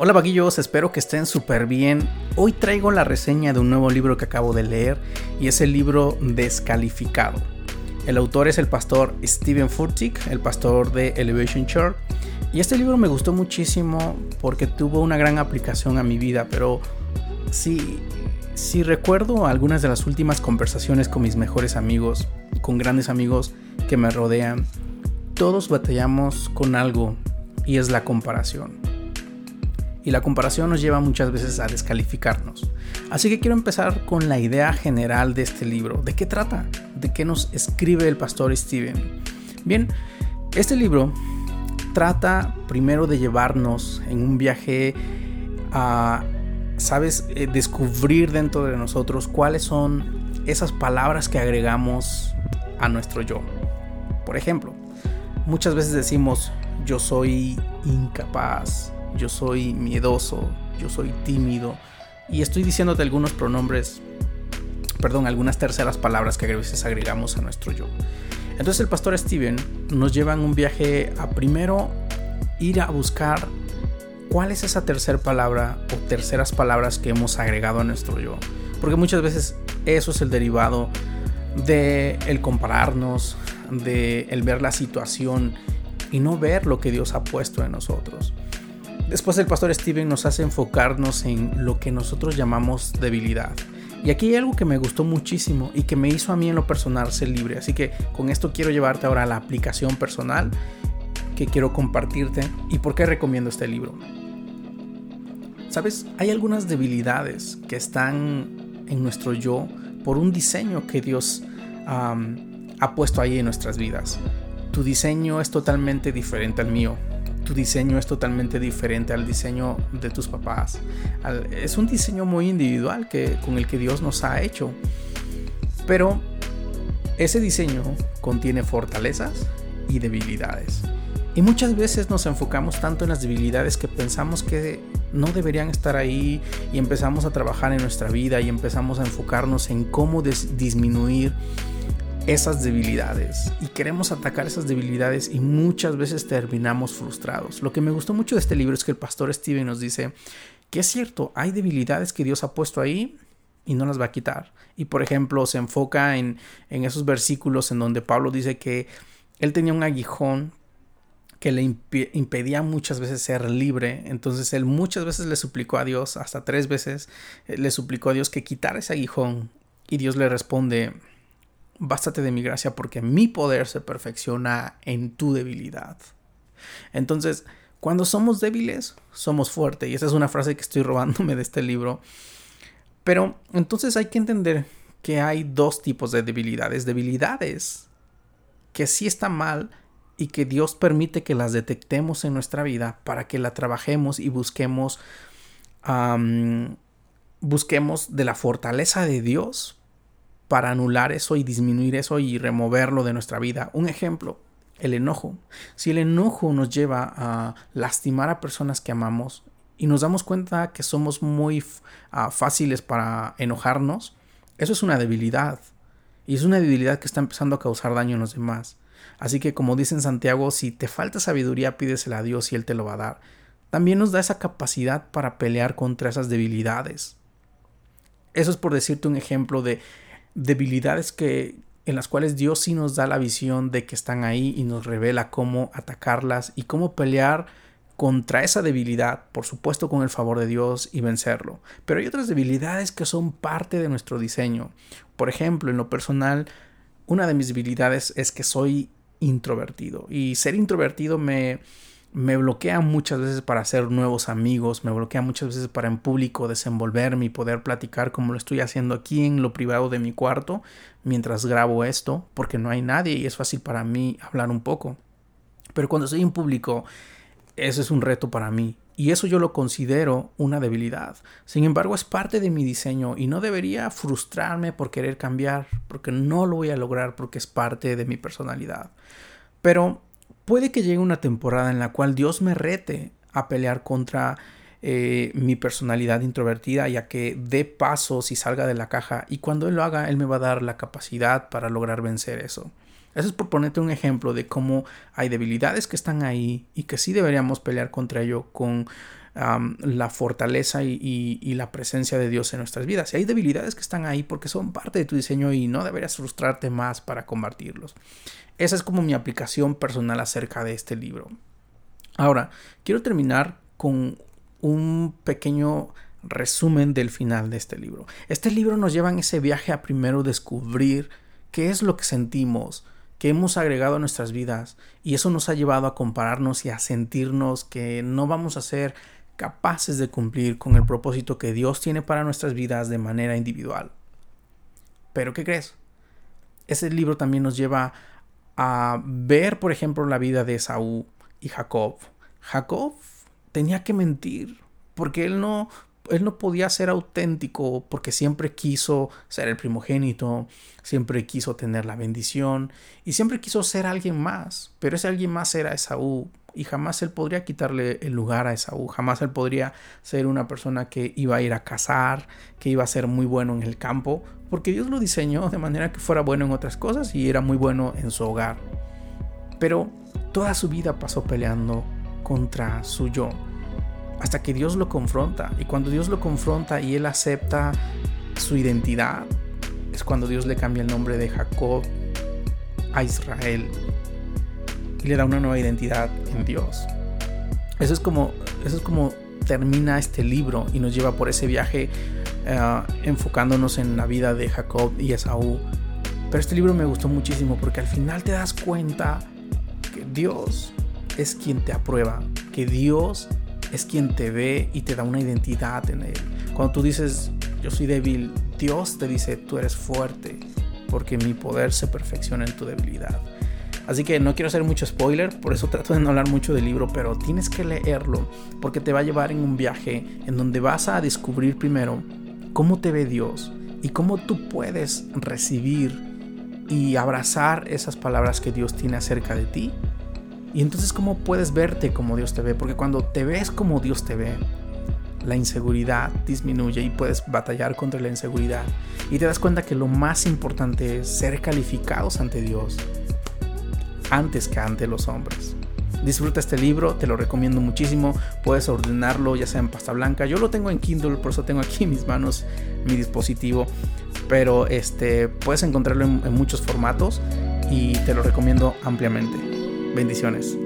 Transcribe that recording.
Hola vaguillos, espero que estén súper bien. Hoy traigo la reseña de un nuevo libro que acabo de leer y es el libro Descalificado. El autor es el pastor Steven Furtick, el pastor de Elevation Church. Y este libro me gustó muchísimo porque tuvo una gran aplicación a mi vida, pero si, si recuerdo algunas de las últimas conversaciones con mis mejores amigos, con grandes amigos que me rodean, todos batallamos con algo y es la comparación y la comparación nos lleva muchas veces a descalificarnos. Así que quiero empezar con la idea general de este libro. ¿De qué trata? ¿De qué nos escribe el pastor Steven? Bien, este libro trata primero de llevarnos en un viaje a, sabes, eh, descubrir dentro de nosotros cuáles son esas palabras que agregamos a nuestro yo. Por ejemplo, muchas veces decimos yo soy incapaz, yo soy miedoso, yo soy tímido. Y estoy diciéndote algunos pronombres, perdón, algunas terceras palabras que a veces agregamos a nuestro yo. Entonces el pastor Steven nos lleva en un viaje a primero ir a buscar cuál es esa tercera palabra o terceras palabras que hemos agregado a nuestro yo. Porque muchas veces eso es el derivado de el compararnos, de el ver la situación y no ver lo que Dios ha puesto en nosotros. Después el pastor Steven nos hace enfocarnos en lo que nosotros llamamos debilidad. Y aquí hay algo que me gustó muchísimo y que me hizo a mí en lo personal ser libre. Así que con esto quiero llevarte ahora a la aplicación personal que quiero compartirte y por qué recomiendo este libro. Sabes, hay algunas debilidades que están en nuestro yo por un diseño que Dios ha puesto ahí en nuestras vidas. Tu diseño es totalmente diferente al mío tu diseño es totalmente diferente al diseño de tus papás. es un diseño muy individual que, con el que Dios nos ha hecho. Pero ese diseño contiene fortalezas y debilidades. Y muchas veces nos enfocamos tanto en las debilidades que pensamos que no deberían estar ahí y empezamos a trabajar en nuestra vida y empezamos a enfocarnos en cómo disminuir esas debilidades y queremos atacar esas debilidades y muchas veces terminamos frustrados. Lo que me gustó mucho de este libro es que el pastor Steven nos dice que es cierto, hay debilidades que Dios ha puesto ahí y no las va a quitar. Y por ejemplo, se enfoca en, en esos versículos en donde Pablo dice que él tenía un aguijón que le impedía muchas veces ser libre. Entonces él muchas veces le suplicó a Dios, hasta tres veces eh, le suplicó a Dios que quitara ese aguijón. Y Dios le responde, bástate de mi gracia porque mi poder se perfecciona en tu debilidad. Entonces, cuando somos débiles, somos fuertes. Y esa es una frase que estoy robándome de este libro. Pero entonces hay que entender que hay dos tipos de debilidades. Debilidades que sí están mal y que Dios permite que las detectemos en nuestra vida para que la trabajemos y busquemos, busquemos de la fortaleza de Dios para anular eso y disminuir eso y removerlo de nuestra vida. Un ejemplo, el enojo. Si el enojo nos lleva a lastimar a personas que amamos y nos damos cuenta que somos muy ah, fáciles para enojarnos, eso es una debilidad. Y es una debilidad que está empezando a causar daño en los demás. Así que como dice en Santiago, si te falta sabiduría, pídesela a Dios y Él te lo va a dar. También nos da esa capacidad para pelear contra esas debilidades. Eso es por decirte un ejemplo de debilidades que en las cuales Dios sí nos da la visión de que están ahí y nos revela cómo atacarlas y cómo pelear contra esa debilidad, por supuesto con el favor de Dios y vencerlo. Pero hay otras debilidades que son parte de nuestro diseño. Por ejemplo, en lo personal, una de mis debilidades es que soy introvertido y ser introvertido me me bloquea muchas veces para hacer nuevos amigos, me bloquea muchas veces para en público desenvolverme y poder platicar como lo estoy haciendo aquí en lo privado de mi cuarto mientras grabo esto, porque no hay nadie y es fácil para mí hablar un poco. Pero cuando estoy en público, eso es un reto para mí y eso yo lo considero una debilidad. Sin embargo, es parte de mi diseño y no debería frustrarme por querer cambiar, porque no lo voy a lograr porque es parte de mi personalidad. Pero puede que llegue una temporada en la cual Dios me rete a pelear contra eh, mi personalidad introvertida y a que dé pasos y salga de la caja y cuando Él lo haga, Él me va a dar la capacidad para lograr vencer eso. Eso es por ponerte un ejemplo de cómo hay debilidades que están ahí y que sí deberíamos pelear contra ello con la fortaleza y, la presencia de Dios en nuestras vidas. Y hay debilidades que están ahí porque son parte de tu diseño y no deberías frustrarte más para combatirlos. Esa es como mi aplicación personal acerca de este libro. Ahora, quiero terminar con un pequeño resumen del final de este libro. Este libro nos lleva en ese viaje a primero descubrir qué es lo que sentimos, que hemos agregado a nuestras vidas y eso nos ha llevado a compararnos y a sentirnos que no vamos a ser capaces de cumplir con el propósito que Dios tiene para nuestras vidas de manera individual. Pero ¿qué crees? Ese libro también nos lleva a ver, por ejemplo, la vida de Saúl y Jacob. Jacob tenía que mentir porque él no él no podía ser auténtico porque siempre quiso ser el primogénito, siempre quiso tener la bendición y siempre quiso ser alguien más, pero ese alguien más era Esaú y jamás él podría quitarle el lugar a Esaú, jamás él podría ser una persona que iba a ir a cazar, que iba a ser muy bueno en el campo, porque Dios lo diseñó de manera que fuera bueno en otras cosas y era muy bueno en su hogar. Pero toda su vida pasó peleando contra su yo hasta que Dios lo confronta. Y cuando Dios lo confronta y él acepta su identidad, es cuando Dios le cambia el nombre de Jacob a Israel y le da una nueva identidad en Dios. Eso es como, eso es como termina este libro y nos lleva por ese viaje eh, enfocándonos en la vida de Jacob y Esaú. Pero este libro me gustó muchísimo porque al final te das cuenta que Dios es quien te aprueba, que Dios es quien te ve y te da una identidad en él. Cuando tú dices, yo soy débil, Dios te dice, tú eres fuerte, porque mi poder se perfecciona en tu debilidad. Así que no quiero hacer mucho spoiler, por eso trato de no hablar mucho del libro, pero tienes que leerlo, porque te va a llevar en un viaje en donde vas a descubrir primero cómo te ve Dios y cómo tú puedes recibir y abrazar esas palabras que Dios tiene acerca de ti y entonces, ¿cómo puedes verte como Dios te ve? Porque cuando te ves como Dios te ve, la inseguridad disminuye y puedes batallar contra la inseguridad. Y te das cuenta que lo más importante es ser calificados ante Dios antes que ante los hombres. Disfruta este libro, te lo recomiendo muchísimo. Puedes ordenarlo ya sea en pasta blanca. Yo lo tengo en Kindle, por eso tengo aquí en mis manos mi dispositivo. Pero este puedes encontrarlo en muchos formatos y te lo recomiendo ampliamente. Bendiciones.